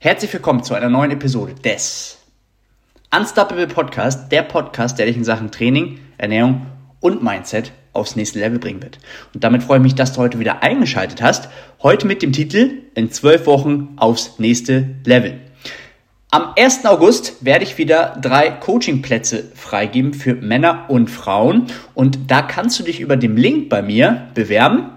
Herzlich willkommen zu einer neuen Episode des Unstoppable Podcast, der Podcast, der dich in Sachen Training, Ernährung und Mindset aufs nächste Level bringen wird. Und damit freue ich mich, dass du heute wieder eingeschaltet hast. Heute mit dem Titel In zwölf Wochen aufs nächste Level. Am 1. August werde ich wieder drei Coachingplätze freigeben für Männer und Frauen. Und da kannst du dich über den Link bei mir bewerben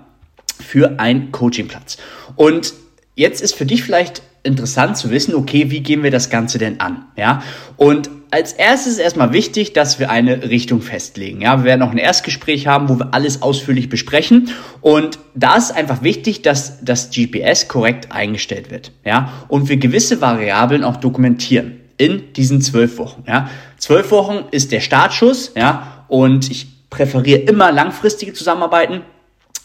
für einen Coachingplatz. Und jetzt ist für dich vielleicht interessant zu wissen, okay, wie gehen wir das Ganze denn an? Ja, und als erstes ist erstmal wichtig, dass wir eine Richtung festlegen. Ja, wir werden auch ein Erstgespräch haben, wo wir alles ausführlich besprechen. Und da ist einfach wichtig, dass das GPS korrekt eingestellt wird. Ja, und wir gewisse Variablen auch dokumentieren in diesen zwölf Wochen. Ja, zwölf Wochen ist der Startschuss. Ja, und ich präferiere immer langfristige Zusammenarbeiten.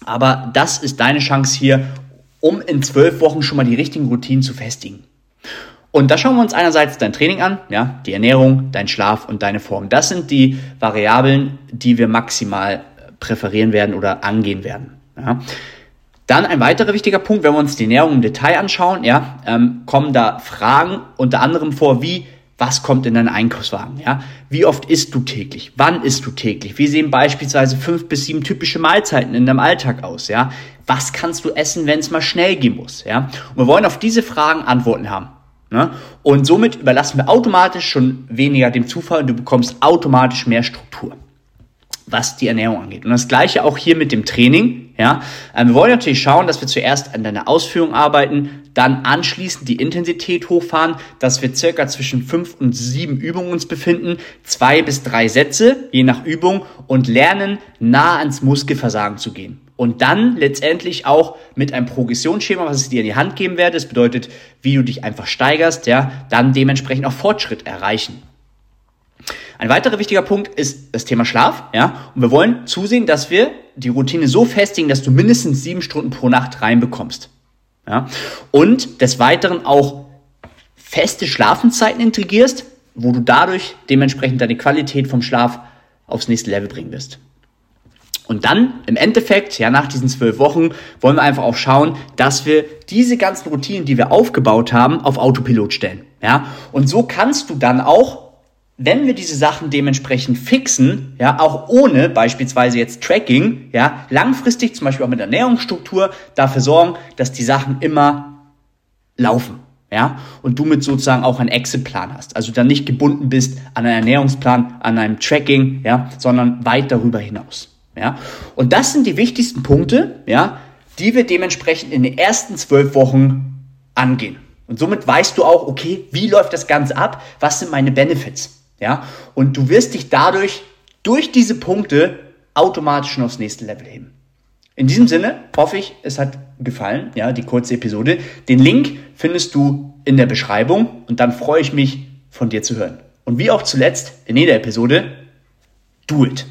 Aber das ist deine Chance hier, um in zwölf Wochen schon mal die richtigen Routinen zu festigen. Und da schauen wir uns einerseits dein Training an, ja, die Ernährung, dein Schlaf und deine Form. Das sind die Variablen, die wir maximal präferieren werden oder angehen werden. Ja. Dann ein weiterer wichtiger Punkt, wenn wir uns die Ernährung im Detail anschauen, ja, ähm, kommen da Fragen unter anderem vor, wie was kommt in deinen Einkaufswagen? Ja? Wie oft isst du täglich? Wann isst du täglich? Wie sehen beispielsweise fünf bis sieben typische Mahlzeiten in deinem Alltag aus? Ja? Was kannst du essen, wenn es mal schnell gehen muss? Ja? Und wir wollen auf diese Fragen Antworten haben. Ne? Und somit überlassen wir automatisch schon weniger dem Zufall und du bekommst automatisch mehr Struktur, was die Ernährung angeht. Und das gleiche auch hier mit dem Training. Ja? Ähm, wir wollen natürlich schauen, dass wir zuerst an deiner Ausführung arbeiten, dann anschließend die Intensität hochfahren, dass wir circa zwischen fünf und sieben Übungen uns befinden, zwei bis drei Sätze, je nach Übung, und lernen, nah ans Muskelversagen zu gehen. Und dann letztendlich auch mit einem Progressionsschema, was ich dir in die Hand geben werde, das bedeutet, wie du dich einfach steigerst, ja, dann dementsprechend auch Fortschritt erreichen. Ein weiterer wichtiger Punkt ist das Thema Schlaf, ja. Und wir wollen zusehen, dass wir die Routine so festigen, dass du mindestens sieben Stunden pro Nacht reinbekommst. Ja? Und des Weiteren auch feste Schlafenszeiten integrierst, wo du dadurch dementsprechend deine Qualität vom Schlaf aufs nächste Level bringen wirst. Und dann im Endeffekt, ja, nach diesen zwölf Wochen, wollen wir einfach auch schauen, dass wir diese ganzen Routinen, die wir aufgebaut haben, auf Autopilot stellen. Ja, und so kannst du dann auch wenn wir diese Sachen dementsprechend fixen, ja, auch ohne beispielsweise jetzt Tracking, ja, langfristig zum Beispiel auch mit Ernährungsstruktur dafür sorgen, dass die Sachen immer laufen, ja, und du mit sozusagen auch einen Exit-Plan hast, also dann nicht gebunden bist an einen Ernährungsplan, an einem Tracking, ja, sondern weit darüber hinaus, ja. Und das sind die wichtigsten Punkte, ja, die wir dementsprechend in den ersten zwölf Wochen angehen. Und somit weißt du auch, okay, wie läuft das Ganze ab? Was sind meine Benefits? Ja, und du wirst dich dadurch durch diese Punkte automatisch schon aufs nächste Level heben. In diesem Sinne hoffe ich, es hat gefallen, ja, die kurze Episode. Den Link findest du in der Beschreibung und dann freue ich mich, von dir zu hören. Und wie auch zuletzt in jeder Episode, do it.